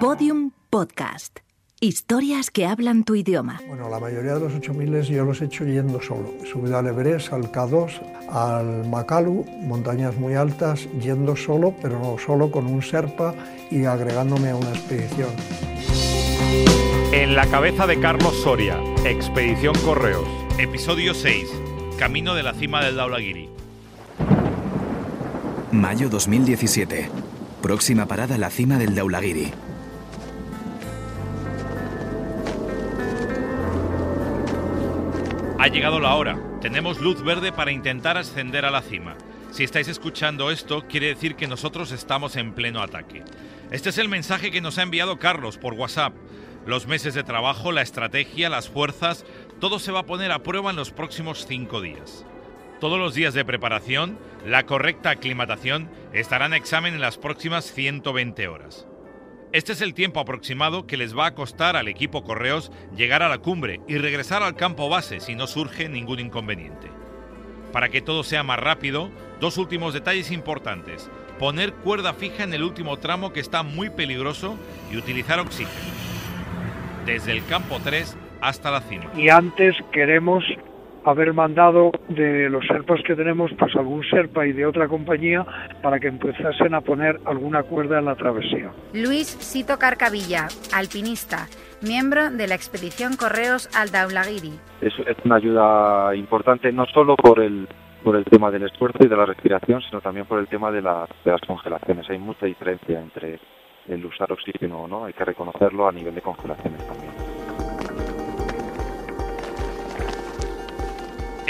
Podium Podcast. Historias que hablan tu idioma. Bueno, la mayoría de los 8000 yo los he hecho yendo solo. He subido al Everest, al K2, al Makalu, montañas muy altas, yendo solo, pero no solo con un Serpa y agregándome a una expedición. En la cabeza de Carlos Soria, Expedición Correos. Episodio 6. Camino de la cima del Daulagiri. Mayo 2017. Próxima parada la cima del Daulagiri. Ha llegado la hora. Tenemos luz verde para intentar ascender a la cima. Si estáis escuchando esto, quiere decir que nosotros estamos en pleno ataque. Este es el mensaje que nos ha enviado Carlos por WhatsApp. Los meses de trabajo, la estrategia, las fuerzas, todo se va a poner a prueba en los próximos cinco días. Todos los días de preparación, la correcta aclimatación estará en examen en las próximas 120 horas. Este es el tiempo aproximado que les va a costar al equipo Correos llegar a la cumbre y regresar al campo base si no surge ningún inconveniente. Para que todo sea más rápido, dos últimos detalles importantes. Poner cuerda fija en el último tramo que está muy peligroso y utilizar oxígeno. Desde el campo 3 hasta la cima. Y antes queremos haber mandado de los serpas que tenemos, pues algún serpa y de otra compañía para que empezasen a poner alguna cuerda en la travesía. Luis Sito Carcavilla, alpinista, miembro de la expedición Correos al Daulagiri. Es, es una ayuda importante no solo por el por el tema del esfuerzo y de la respiración, sino también por el tema de las, de las congelaciones. Hay mucha diferencia entre el usar oxígeno o no, hay que reconocerlo a nivel de congelaciones también.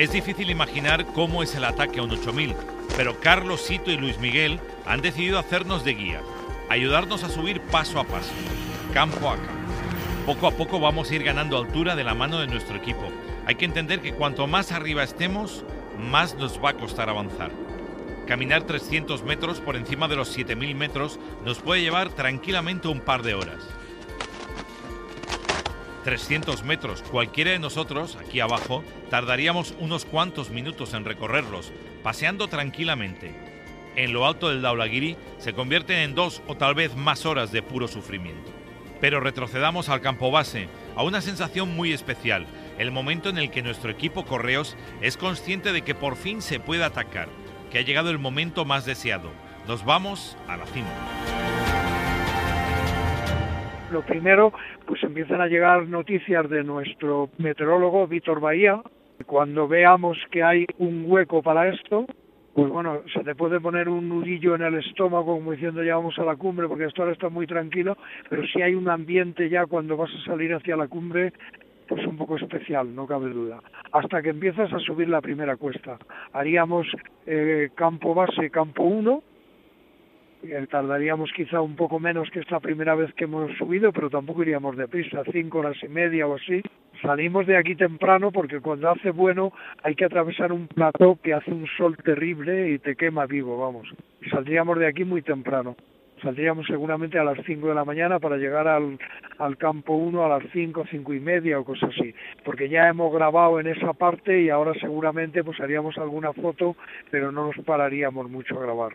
Es difícil imaginar cómo es el ataque a un 8000, pero Carlos Sito y Luis Miguel han decidido hacernos de guía, ayudarnos a subir paso a paso, campo a campo. Poco a poco vamos a ir ganando altura de la mano de nuestro equipo. Hay que entender que cuanto más arriba estemos, más nos va a costar avanzar. Caminar 300 metros por encima de los 7000 metros nos puede llevar tranquilamente un par de horas. 300 metros, cualquiera de nosotros, aquí abajo, tardaríamos unos cuantos minutos en recorrerlos, paseando tranquilamente. En lo alto del Daulagiri se convierten en dos o tal vez más horas de puro sufrimiento. Pero retrocedamos al campo base, a una sensación muy especial, el momento en el que nuestro equipo Correos es consciente de que por fin se puede atacar, que ha llegado el momento más deseado. Nos vamos a la cima lo primero, pues empiezan a llegar noticias de nuestro meteorólogo Víctor Bahía. Cuando veamos que hay un hueco para esto, pues bueno, se te puede poner un nudillo en el estómago como diciendo ya vamos a la cumbre porque esto ahora está muy tranquilo, pero si hay un ambiente ya cuando vas a salir hacia la cumbre, pues un poco especial, no cabe duda. Hasta que empiezas a subir la primera cuesta. Haríamos eh, campo base, campo 1, tardaríamos quizá un poco menos que esta primera vez que hemos subido, pero tampoco iríamos deprisa, cinco horas y media o así. Salimos de aquí temprano porque cuando hace bueno hay que atravesar un plató que hace un sol terrible y te quema vivo, vamos. Saldríamos de aquí muy temprano. Saldríamos seguramente a las 5 de la mañana para llegar al, al campo 1 a las 5, cinco y media o cosas así. Porque ya hemos grabado en esa parte y ahora seguramente pues haríamos alguna foto, pero no nos pararíamos mucho a grabar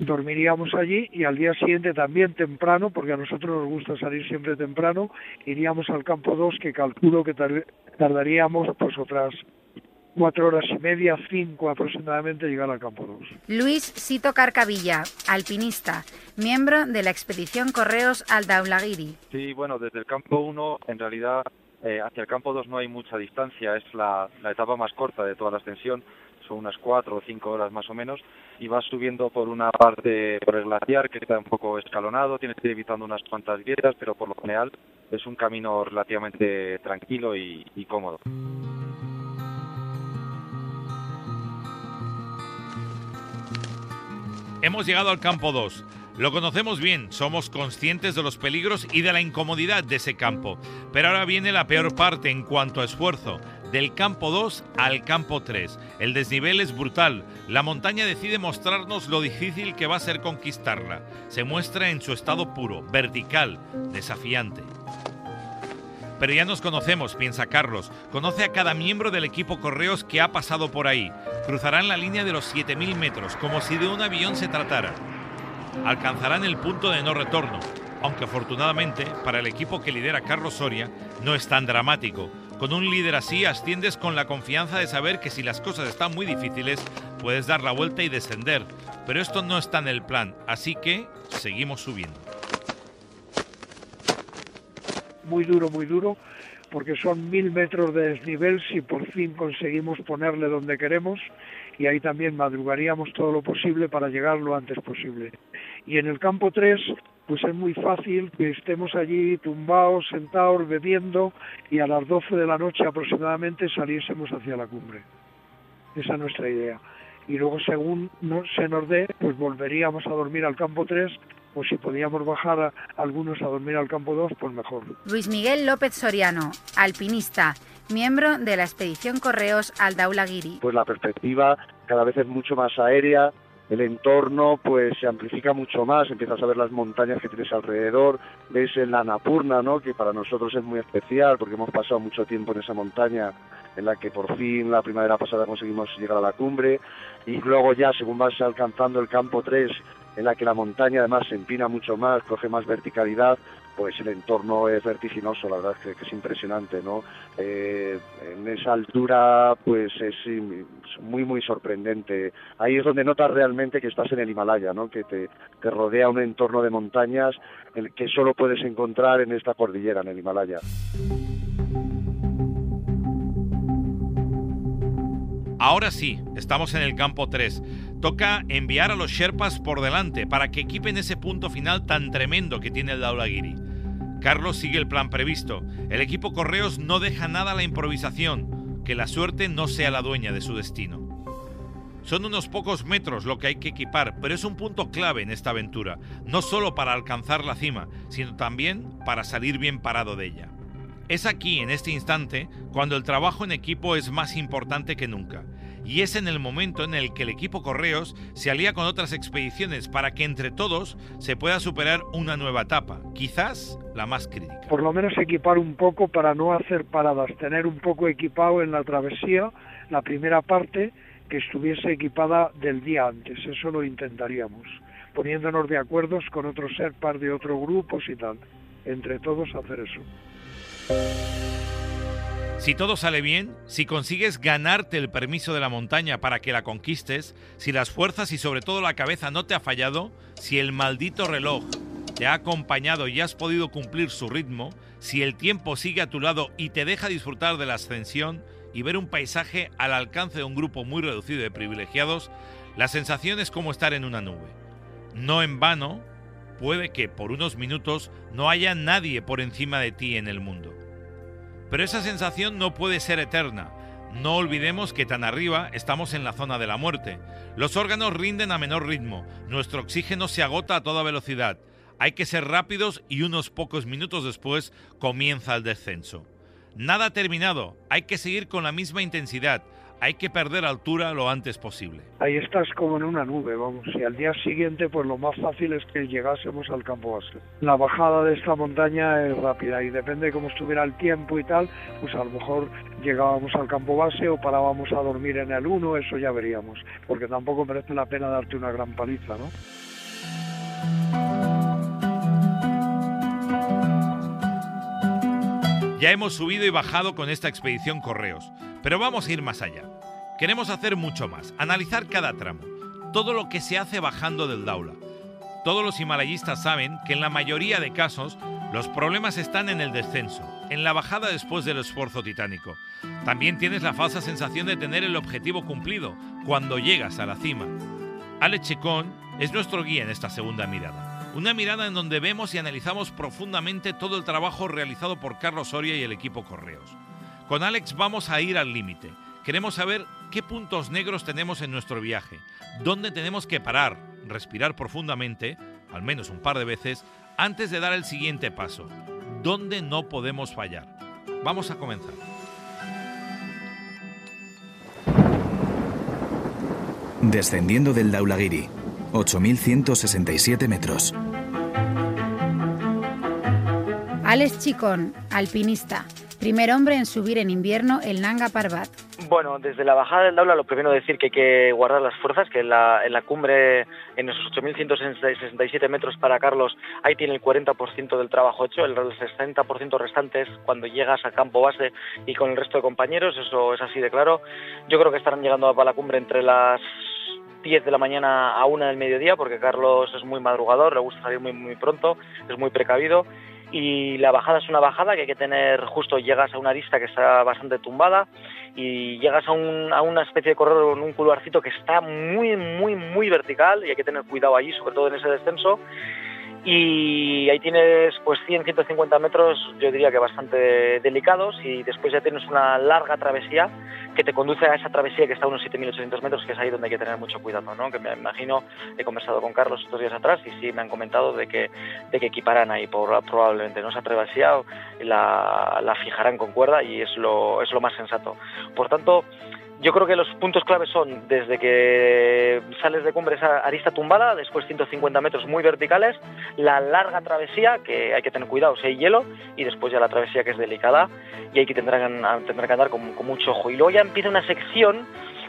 dormiríamos allí y al día siguiente también temprano, porque a nosotros nos gusta salir siempre temprano, iríamos al campo 2 que calculo que tardaríamos pues otras cuatro horas y media, cinco aproximadamente llegar al campo 2. Luis Sito Carcavilla, alpinista, miembro de la expedición Correos al Daulagiri. Sí, bueno, desde el campo 1 en realidad eh, hacia el campo 2 no hay mucha distancia, es la, la etapa más corta de toda la ascensión unas cuatro o cinco horas más o menos, y vas subiendo por una parte por el glaciar que está un poco escalonado, tienes que ir evitando unas cuantas grietas, pero por lo general es un camino relativamente tranquilo y, y cómodo. Hemos llegado al campo 2. Lo conocemos bien, somos conscientes de los peligros y de la incomodidad de ese campo. Pero ahora viene la peor parte en cuanto a esfuerzo. Del campo 2 al campo 3. El desnivel es brutal. La montaña decide mostrarnos lo difícil que va a ser conquistarla. Se muestra en su estado puro, vertical, desafiante. Pero ya nos conocemos, piensa Carlos. Conoce a cada miembro del equipo Correos que ha pasado por ahí. Cruzarán la línea de los 7.000 metros, como si de un avión se tratara alcanzarán el punto de no retorno. aunque afortunadamente para el equipo que lidera Carlos Soria no es tan dramático. Con un líder así asciendes con la confianza de saber que si las cosas están muy difíciles puedes dar la vuelta y descender. Pero esto no está en el plan, así que seguimos subiendo. Muy duro, muy duro, porque son mil metros de desnivel si por fin conseguimos ponerle donde queremos y ahí también madrugaríamos todo lo posible para llegar lo antes posible. Y en el campo 3 pues es muy fácil que estemos allí tumbados, sentados, bebiendo y a las 12 de la noche aproximadamente saliésemos hacia la cumbre. Esa es nuestra idea. Y luego según se nos dé, pues volveríamos a dormir al campo 3 o si podíamos bajar a, algunos a dormir al campo 2, pues mejor. Luis Miguel López Soriano, alpinista, miembro de la expedición Correos al Daulagiri. Pues la perspectiva cada vez es mucho más aérea, el entorno pues se amplifica mucho más, empiezas a ver las montañas que tienes alrededor, ves el Annapurna, ¿no? que para nosotros es muy especial porque hemos pasado mucho tiempo en esa montaña en la que por fin la primavera pasada conseguimos llegar a la cumbre y luego ya según vas alcanzando el campo 3 en la que la montaña además se empina mucho más, coge más verticalidad, pues el entorno es vertiginoso, la verdad es que, es impresionante, ¿no? Eh, en esa altura, pues es muy, muy sorprendente. Ahí es donde notas realmente que estás en el Himalaya, ¿no? Que te, te rodea un entorno de montañas que solo puedes encontrar en esta cordillera, en el Himalaya. Ahora sí, estamos en el campo 3. Toca enviar a los Sherpas por delante para que equipen ese punto final tan tremendo que tiene el Daulagiri. Carlos sigue el plan previsto. El equipo Correos no deja nada a la improvisación. Que la suerte no sea la dueña de su destino. Son unos pocos metros lo que hay que equipar, pero es un punto clave en esta aventura, no solo para alcanzar la cima, sino también para salir bien parado de ella. Es aquí, en este instante, cuando el trabajo en equipo es más importante que nunca. Y es en el momento en el que el equipo Correos se alía con otras expediciones para que entre todos se pueda superar una nueva etapa, quizás la más crítica. Por lo menos equipar un poco para no hacer paradas, tener un poco equipado en la travesía, la primera parte, que estuviese equipada del día antes. Eso lo intentaríamos, poniéndonos de acuerdos con otros serpas de otros grupos y tal. Entre todos hacer eso. Si todo sale bien, si consigues ganarte el permiso de la montaña para que la conquistes, si las fuerzas y sobre todo la cabeza no te ha fallado, si el maldito reloj te ha acompañado y has podido cumplir su ritmo, si el tiempo sigue a tu lado y te deja disfrutar de la ascensión y ver un paisaje al alcance de un grupo muy reducido de privilegiados, la sensación es como estar en una nube. No en vano, puede que por unos minutos no haya nadie por encima de ti en el mundo. Pero esa sensación no puede ser eterna. No olvidemos que tan arriba estamos en la zona de la muerte. Los órganos rinden a menor ritmo, nuestro oxígeno se agota a toda velocidad. Hay que ser rápidos y unos pocos minutos después comienza el descenso. Nada terminado, hay que seguir con la misma intensidad, hay que perder altura lo antes posible. Ahí estás como en una nube, vamos, y al día siguiente pues lo más fácil es que llegásemos al campo base. La bajada de esta montaña es rápida y depende de cómo estuviera el tiempo y tal, pues a lo mejor llegábamos al campo base o parábamos a dormir en el 1, eso ya veríamos, porque tampoco merece la pena darte una gran paliza, ¿no? Ya hemos subido y bajado con esta expedición Correos, pero vamos a ir más allá. Queremos hacer mucho más, analizar cada tramo, todo lo que se hace bajando del Daula. Todos los himalayistas saben que en la mayoría de casos los problemas están en el descenso, en la bajada después del esfuerzo titánico. También tienes la falsa sensación de tener el objetivo cumplido cuando llegas a la cima. Alex Checón es nuestro guía en esta segunda mirada. Una mirada en donde vemos y analizamos profundamente todo el trabajo realizado por Carlos Soria y el equipo Correos. Con Alex vamos a ir al límite. Queremos saber qué puntos negros tenemos en nuestro viaje, dónde tenemos que parar, respirar profundamente, al menos un par de veces, antes de dar el siguiente paso, dónde no podemos fallar. Vamos a comenzar. Descendiendo del Daulagiri, 8.167 metros. Alex Chicón, alpinista, primer hombre en subir en invierno el Nanga Parbat. Bueno, desde la bajada del Daula lo primero decir que hay que guardar las fuerzas, que en la, cumbre, en esos 8.167 metros para Carlos, ahí tiene el 40% del trabajo hecho, el 60% restante es cuando llegas al campo base y con el resto de compañeros, eso es así de claro. Yo creo que estarán llegando a la cumbre entre las 10 de la mañana a 1 del mediodía, porque Carlos es muy madrugador, le gusta salir muy, muy pronto, es muy precavido y la bajada es una bajada que hay que tener justo. Llegas a una arista que está bastante tumbada y llegas a, un, a una especie de corredor con un cularcito que está muy muy muy vertical y hay que tener cuidado allí sobre todo en ese descenso y ahí tienes pues 100 150 metros yo diría que bastante delicados y después ya tienes una larga travesía que te conduce a esa travesía que está a unos 7.800 metros que es ahí donde hay que tener mucho cuidado ¿no? que me imagino he conversado con Carlos estos días atrás y sí me han comentado de que de que equiparán ahí por, probablemente no esa travesía la, la fijarán con cuerda y es lo es lo más sensato por tanto yo creo que los puntos claves son desde que sales de cumbre esa arista tumbada, después 150 metros muy verticales, la larga travesía, que hay que tener cuidado si hay hielo, y después ya la travesía que es delicada y hay que tendrá que, que andar con mucho ojo. Y luego ya empieza una sección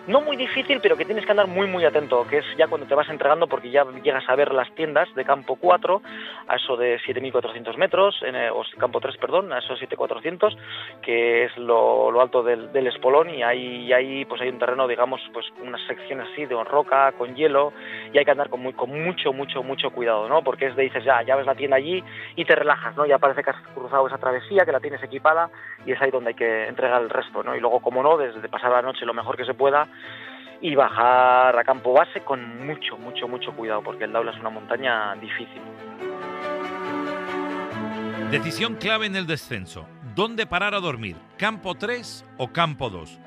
no muy difícil, pero que tienes que andar muy muy atento, que es ya cuando te vas entregando porque ya llegas a ver las tiendas de campo 4, a eso de 7.400 metros, o campo 3, perdón, a esos 7.400, que es lo, alto del, espolón y ahí, ahí pues hay un terreno, digamos, pues unas secciones así de roca, con hielo, y hay que andar con, muy, con mucho, mucho, mucho cuidado, ¿no? Porque es de dices, ya, ya ves la tienda allí y te relajas, ¿no? Ya parece que has cruzado esa travesía, que la tienes equipada y es ahí donde hay que entregar el resto, ¿no? Y luego, como no, desde pasar la noche lo mejor que se pueda, y bajar a campo base con mucho, mucho, mucho cuidado, porque el Daula es una montaña difícil. Decisión clave en el descenso. ¿Dónde parar a dormir? ¿Campo 3 o campo 2?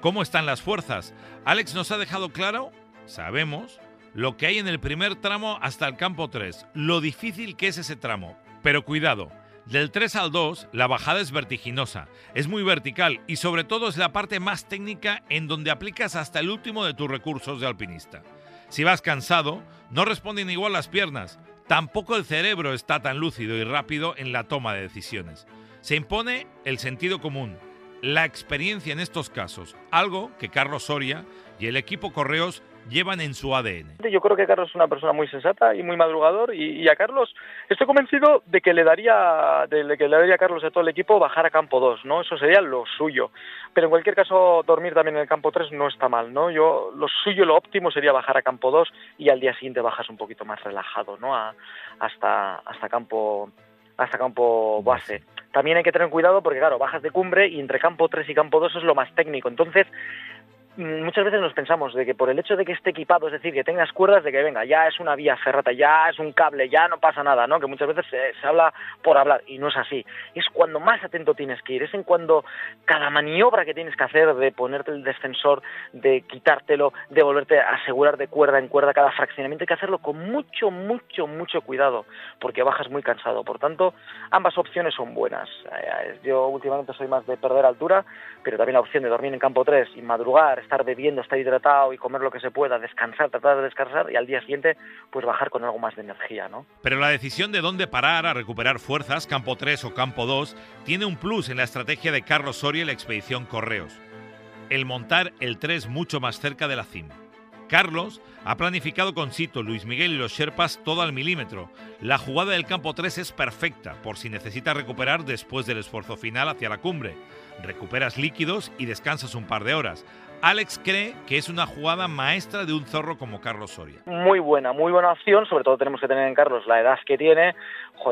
¿Cómo están las fuerzas? Alex nos ha dejado claro, sabemos, lo que hay en el primer tramo hasta el campo 3, lo difícil que es ese tramo. Pero cuidado, del 3 al 2, la bajada es vertiginosa, es muy vertical y sobre todo es la parte más técnica en donde aplicas hasta el último de tus recursos de alpinista. Si vas cansado, no responden igual las piernas, tampoco el cerebro está tan lúcido y rápido en la toma de decisiones. Se impone el sentido común, la experiencia en estos casos, algo que Carlos Soria y el equipo Correos llevan en su ADN. Yo creo que Carlos es una persona muy sensata y muy madrugador y, a Carlos estoy convencido de que le daría de que le daría a Carlos a todo el equipo bajar a campo 2, ¿no? Eso sería lo suyo. Pero en cualquier caso dormir también en el campo 3 no está mal, ¿no? Yo lo suyo lo óptimo sería bajar a campo 2 y al día siguiente bajas un poquito más relajado, ¿no? hasta hasta campo hasta campo base. También hay que tener cuidado porque, claro, bajas de cumbre y entre campo 3 y campo 2 es lo más técnico. Entonces, muchas veces nos pensamos de que por el hecho de que esté equipado, es decir, que tengas cuerdas, de que venga, ya es una vía ferrata, ya es un cable, ya no pasa nada, ¿no? Que muchas veces se, habla por hablar y no es así. Es cuando más atento tienes que ir, es en cuando cada maniobra que tienes que hacer de ponerte el descensor, de quitártelo, de volverte a asegurar de cuerda en cuerda cada fraccionamiento, hay que hacerlo con mucho, mucho, mucho cuidado, porque bajas muy cansado. Por tanto, ambas opciones son buenas. Eh, yo últimamente soy más de perder altura, pero también la opción de dormir en campo 3 y madrugar estar bebiendo, estar hidratado y comer lo que se pueda, descansar, tratar de descansar y al día siguiente pues bajar con algo más de energía, ¿no? Pero la decisión de dónde parar a recuperar fuerzas, campo 3 o campo 2, tiene un plus en la estrategia de Carlos Soria y la expedición Correos. El montar el 3 mucho más cerca de la cima. Carlos ha planificado con Cito, Luis Miguel y los Sherpas todo al milímetro. La jugada del campo 3 es perfecta por si necesita recuperar después del esfuerzo final hacia la cumbre. Recuperas líquidos y descansas un par de horas. Alex cree que es una jugada maestra de un zorro como Carlos Soria. Muy buena, muy buena opción, sobre todo tenemos que tener en Carlos la edad que tiene.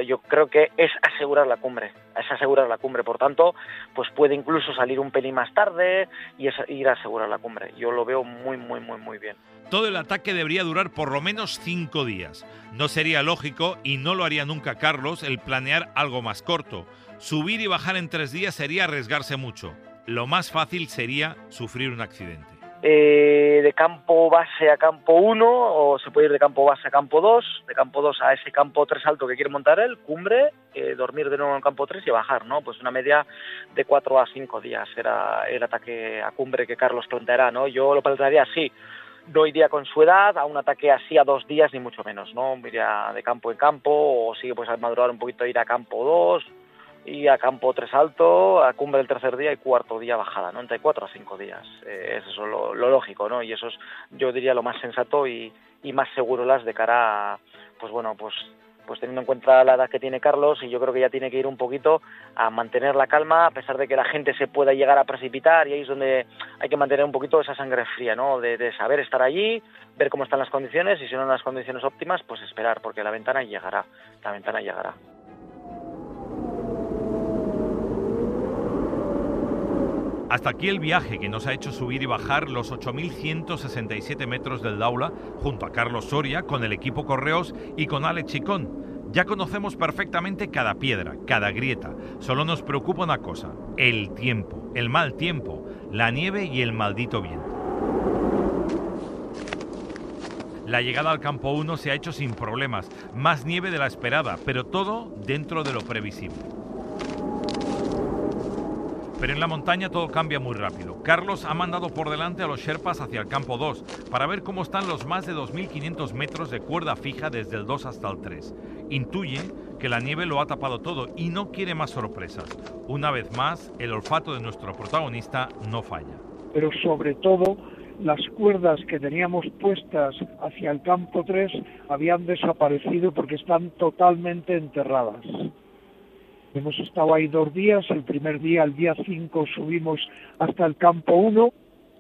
yo creo que es asegurar la cumbre, es asegurar la cumbre, por tanto, pues puede incluso salir un pelín más tarde y es ir a asegurar la cumbre. Yo lo veo muy, muy, muy, muy bien. Todo el ataque debería durar por lo menos cinco días. No sería lógico, y no lo haría nunca Carlos, el planear algo más corto. Subir y bajar en tres días sería arriesgarse mucho lo más fácil sería sufrir un accidente. Eh, de campo base a campo 1 o se puede ir de campo base a campo 2, de campo 2 a ese campo 3 alto que quiere montar él, cumbre, dormir de nuevo en campo 3 y bajar, ¿no? Pues una media de 4 a 5 días era el ataque a cumbre que Carlos planteará, ¿no? Yo lo plantearía así, no iría con su edad a un ataque así a dos días ni mucho menos, ¿no? Iría de campo en campo o sigue pues a madurar un poquito ir a campo 2, y a campo 3 alto, a cumbre del tercer día y cuarto día bajada, ¿no? Entre 4 a 5 días. Eh, es eso lo, lógico, ¿no? Y eso es, yo diría, lo más sensato y, y más seguro las de cara a, pues bueno, pues pues teniendo en cuenta la edad que tiene Carlos y yo creo que ya tiene que ir un poquito a mantener la calma a pesar de que la gente se pueda llegar a precipitar y ahí es donde hay que mantener un poquito esa sangre fría, ¿no? De, de saber estar allí, ver cómo están las condiciones y si no en las condiciones óptimas, pues esperar porque la ventana llegará, la ventana llegará. Hasta aquí el viaje que nos ha hecho subir y bajar los 8.167 metros del Daula junto a Carlos Soria con el equipo Correos y con Alex Chicón. Ya conocemos perfectamente cada piedra, cada grieta. Solo nos preocupa una cosa, el tiempo, el mal tiempo, la nieve y el maldito viento. La llegada al campo 1 se ha hecho sin problemas, más nieve de la esperada, pero todo dentro de lo previsible. Pero en la montaña todo cambia muy rápido. Carlos ha mandado por delante a los Sherpas hacia el campo 2 para ver cómo están los más de 2.500 metros de cuerda fija desde el 2 hasta el 3. Intuye que la nieve lo ha tapado todo y no quiere más sorpresas. Una vez más, el olfato de nuestro protagonista no falla. Pero sobre todo, las cuerdas que teníamos puestas hacia el campo 3 habían desaparecido porque están totalmente enterradas. Hemos estado ahí dos días, el primer día, el día 5, subimos hasta el campo 1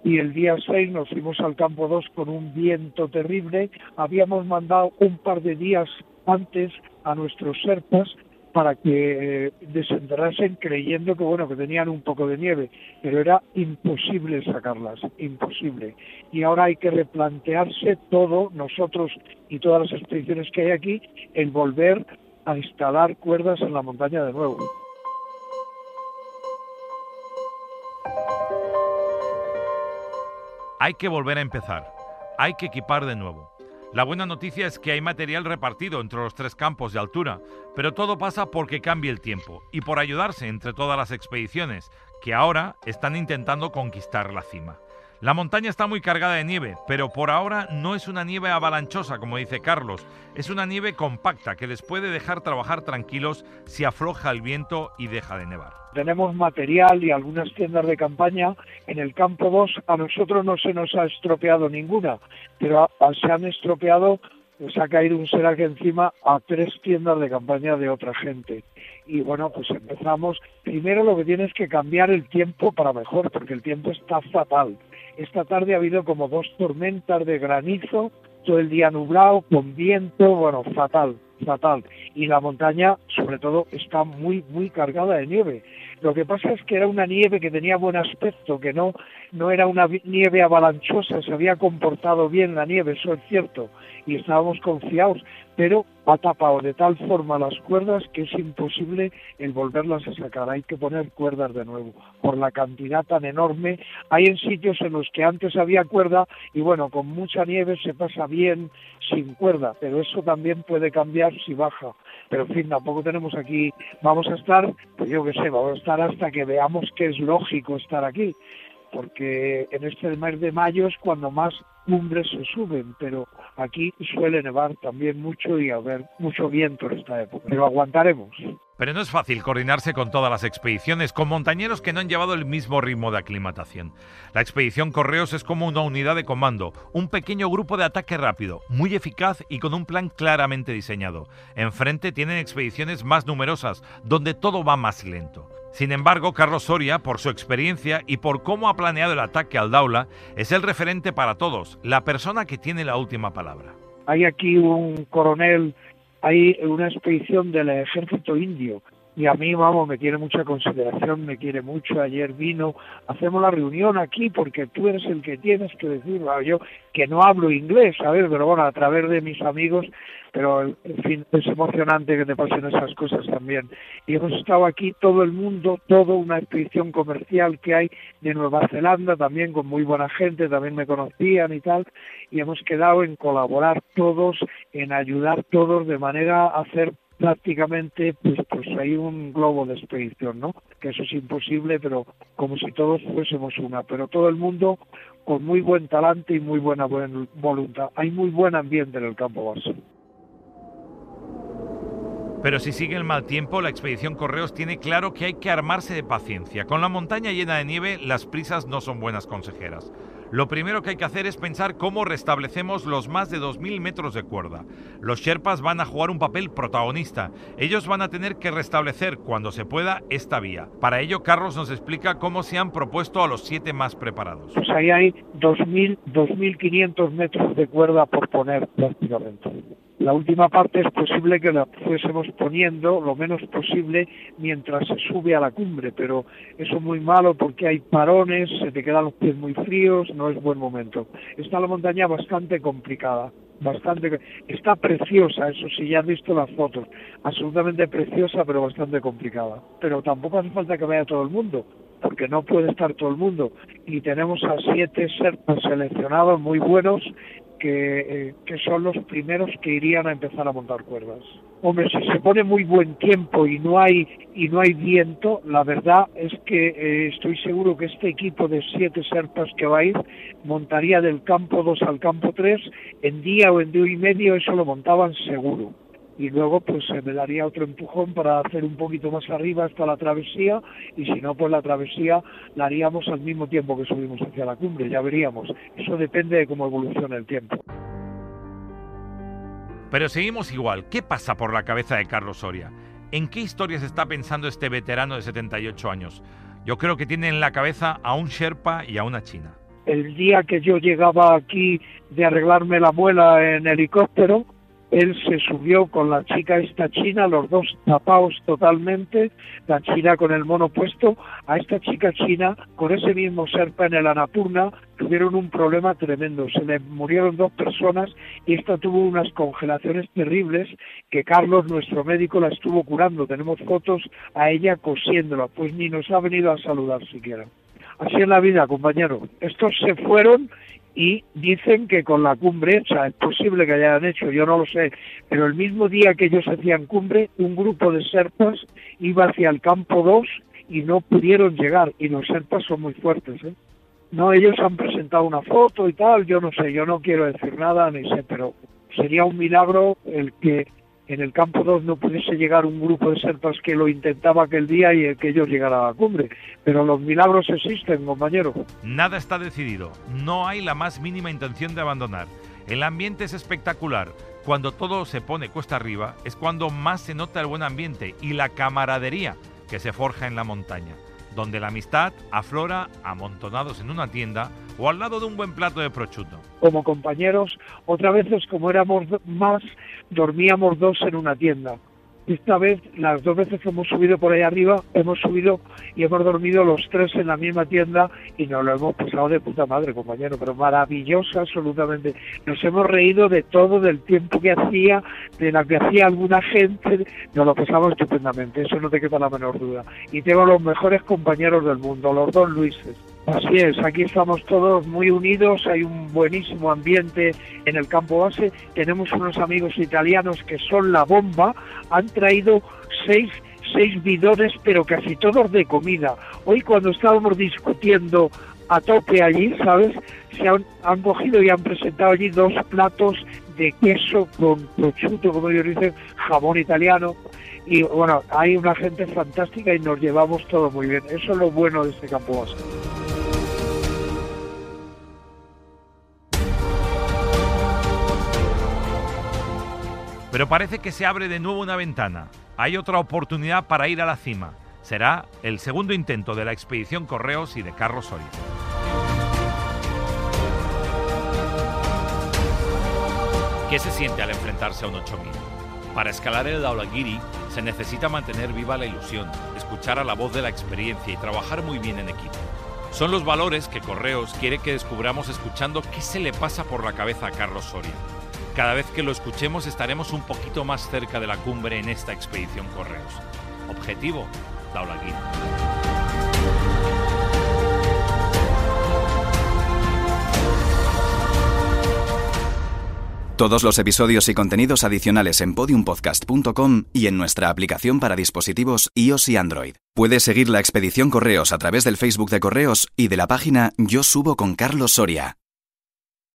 y el día 6 nos fuimos al campo 2 con un viento terrible. Habíamos mandado un par de días antes a nuestros serpas para que eh, desenterrasen creyendo que bueno que tenían un poco de nieve, pero era imposible sacarlas, imposible. Y ahora hay que replantearse todo, nosotros y todas las expediciones que hay aquí, el volver a instalar cuerdas en la montaña de nuevo. Hay que volver a empezar, hay que equipar de nuevo. La buena noticia es que hay material repartido entre los tres campos de altura, pero todo pasa porque cambie el tiempo y por ayudarse entre todas las expediciones que ahora están intentando conquistar la cima. La montaña está muy cargada de nieve, pero por ahora no es una nieve avalanchosa, como dice Carlos. Es una nieve compacta que les puede dejar trabajar tranquilos si afloja el viento y deja de nevar. Tenemos material y algunas tiendas de campaña. En el campo 2 a nosotros no se nos ha estropeado ninguna, pero se han estropeado se ha caído un serac encima a tres tiendas de campaña de otra gente. Y bueno, pues empezamos. Primero lo que tienes que cambiar el tiempo para mejor, porque el tiempo está fatal. Esta tarde ha habido como dos tormentas de granizo, todo el día nublado, con viento, bueno, fatal, fatal. Y la montaña, sobre todo, está muy, muy cargada de nieve. Lo que pasa es que era una nieve que tenía buen aspecto, que no, no era una nieve avalanchosa, se había comportado bien la nieve, eso es cierto, y estábamos confiados, pero ha tapado de tal forma las cuerdas que es imposible el volverlas a sacar. Hay que poner cuerdas de nuevo por la cantidad tan enorme. Hay en sitios en los que antes había cuerda y bueno, con mucha nieve se pasa bien sin cuerda, pero eso también puede cambiar si baja. Pero en fin, tampoco tenemos aquí, vamos a estar, pues yo qué sé, vamos a estar hasta que veamos que es lógico estar aquí porque en este mes de mayo es cuando más cumbres se suben, pero aquí suele nevar también mucho y haber mucho viento en esta época, pero aguantaremos. Pero no es fácil coordinarse con todas las expediciones, con montañeros que no han llevado el mismo ritmo de aclimatación. La expedición Correos es como una unidad de comando, un pequeño grupo de ataque rápido, muy eficaz y con un plan claramente diseñado. Enfrente tienen expediciones más numerosas, donde todo va más lento. Sin embargo, Carlos Soria, por su experiencia y por cómo ha planeado el ataque al Daula, es el referente para todos, la persona que tiene la última palabra. Hay aquí un coronel, hay una expedición del ejército indio y a mí, vamos, me tiene mucha consideración, me quiere mucho. Ayer vino, hacemos la reunión aquí porque tú eres el que tienes que decir, yo que no hablo inglés, ¿sabes? Pero bueno, a través de mis amigos, pero en fin, es emocionante que te pasen esas cosas también. Y hemos estado aquí todo el mundo, toda una expedición comercial que hay de Nueva Zelanda, también con muy buena gente, también me conocían y tal, y hemos quedado en colaborar todos, en ayudar todos de manera a hacer prácticamente pues, pues hay un globo de expedición, ¿no? Que eso es imposible, pero como si todos fuésemos una, pero todo el mundo con muy buen talante y muy buena voluntad. Hay muy buen ambiente en el campo base. Pero si sigue el mal tiempo, la expedición Correos tiene claro que hay que armarse de paciencia. Con la montaña llena de nieve, las prisas no son buenas consejeras. Lo primero que hay que hacer es pensar cómo restablecemos los más de 2.000 metros de cuerda. Los Sherpas van a jugar un papel protagonista. Ellos van a tener que restablecer, cuando se pueda, esta vía. Para ello, Carlos nos explica cómo se han propuesto a los siete más preparados. Pues ahí hay 2.000, 2.500 metros de cuerda por poner prácticamente. La última parte es posible que la fuésemos poniendo lo menos posible mientras se sube a la cumbre, pero eso es muy malo porque hay parones, se te quedan los pies muy fríos, no es buen momento. Está la montaña bastante complicada, bastante está preciosa, eso sí, ya has visto las fotos, absolutamente preciosa pero bastante complicada. Pero tampoco hace falta que vaya todo el mundo, porque no puede estar todo el mundo. Y tenemos a siete serpas seleccionados muy buenos que, eh, que, son los primeros que irían a empezar a montar cuerdas. Hombre, si se pone muy buen tiempo y no hay y no hay viento, la verdad es que eh, estoy seguro que este equipo de siete serpas que va a ir montaría del campo 2 al campo 3 en día o en día y medio, eso lo montaban seguro y luego pues se me daría otro empujón para hacer un poquito más arriba hasta la travesía y si no pues la travesía la haríamos al mismo tiempo que subimos hacia la cumbre, ya veríamos. Eso depende de cómo evolucione el tiempo. Pero seguimos igual. ¿Qué pasa por la cabeza de Carlos Soria? ¿En qué historias está pensando este veterano de 78 años? Yo creo que tiene en la cabeza a un Sherpa y a una China. El día que yo llegaba aquí de arreglarme la muela en helicóptero, él se subió con la chica esta china, los dos tapados totalmente, la china con el mono puesto, a esta chica china con ese mismo serpa en el Anapurna tuvieron un problema tremendo, se le murieron dos personas y esta tuvo unas congelaciones terribles que Carlos, nuestro médico, la estuvo curando, tenemos fotos a ella cosiéndola, pues ni nos ha venido a saludar siquiera. Así es la vida, compañero. Estos se fueron y dicen que con la cumbre, o sea, es posible que hayan hecho, yo no lo sé, pero el mismo día que ellos hacían cumbre, un grupo de serpas iba hacia el campo 2 y no pudieron llegar, y los serpas son muy fuertes, ¿eh? No, ellos han presentado una foto y tal, yo no sé, yo no quiero decir nada, ni sé, pero sería un milagro el que en el campo 2 no pudiese llegar un grupo de serpas que lo intentaba aquel día y que ellos llegaran a la cumbre. Pero los milagros existen, compañero. Nada está decidido. No hay la más mínima intención de abandonar. El ambiente es espectacular. Cuando todo se pone cuesta arriba es cuando más se nota el buen ambiente y la camaradería que se forja en la montaña donde la amistad aflora amontonados en una tienda o al lado de un buen plato de prosciutto. Como compañeros, otras veces como éramos más, dormíamos dos en una tienda. Esta vez, las dos veces que hemos subido por ahí arriba, hemos subido y hemos dormido los tres en la misma tienda y nos lo hemos pasado de puta madre, compañero, pero maravilloso absolutamente. Nos hemos reído de todo, del tiempo que hacía, de la que hacía alguna gente, nos lo pasamos estupendamente, eso no te queda la menor duda. Y tengo los mejores compañeros del mundo, los dos Luises. Así es, aquí estamos todos muy unidos, hay un buenísimo ambiente en el campo base, tenemos unos amigos italianos que son la bomba, han traído seis, seis bidones, pero casi todos de comida. Hoy cuando estábamos discutiendo a tope allí, ¿sabes? Se han, han cogido y han presentado allí dos platos de queso con prosciutto, como ellos dicen, jamón italiano. Y bueno, hay una gente fantástica y nos llevamos todo muy bien. Eso es lo bueno de este campo base. Pero parece que se abre de nuevo una ventana. Hay otra oportunidad para ir a la cima. Será el segundo intento de la expedición Correos y de Carlos Soria. ¿Qué se siente al enfrentarse a un 8000? Para escalar el Daulagiri se necesita mantener viva la ilusión, escuchar a la voz de la experiencia y trabajar muy bien en equipo. Son los valores que Correos quiere que descubramos escuchando qué se le pasa por la cabeza a Carlos Soria. Cada vez que lo escuchemos estaremos un poquito más cerca de la cumbre en esta expedición Correos. Objetivo, Daulagiri. Todos los episodios y contenidos adicionales en podiumpodcast.com y en nuestra aplicación para dispositivos iOS y Android. Puedes seguir la expedición Correos a través del Facebook de Correos y de la página Yo Subo con Carlos Soria.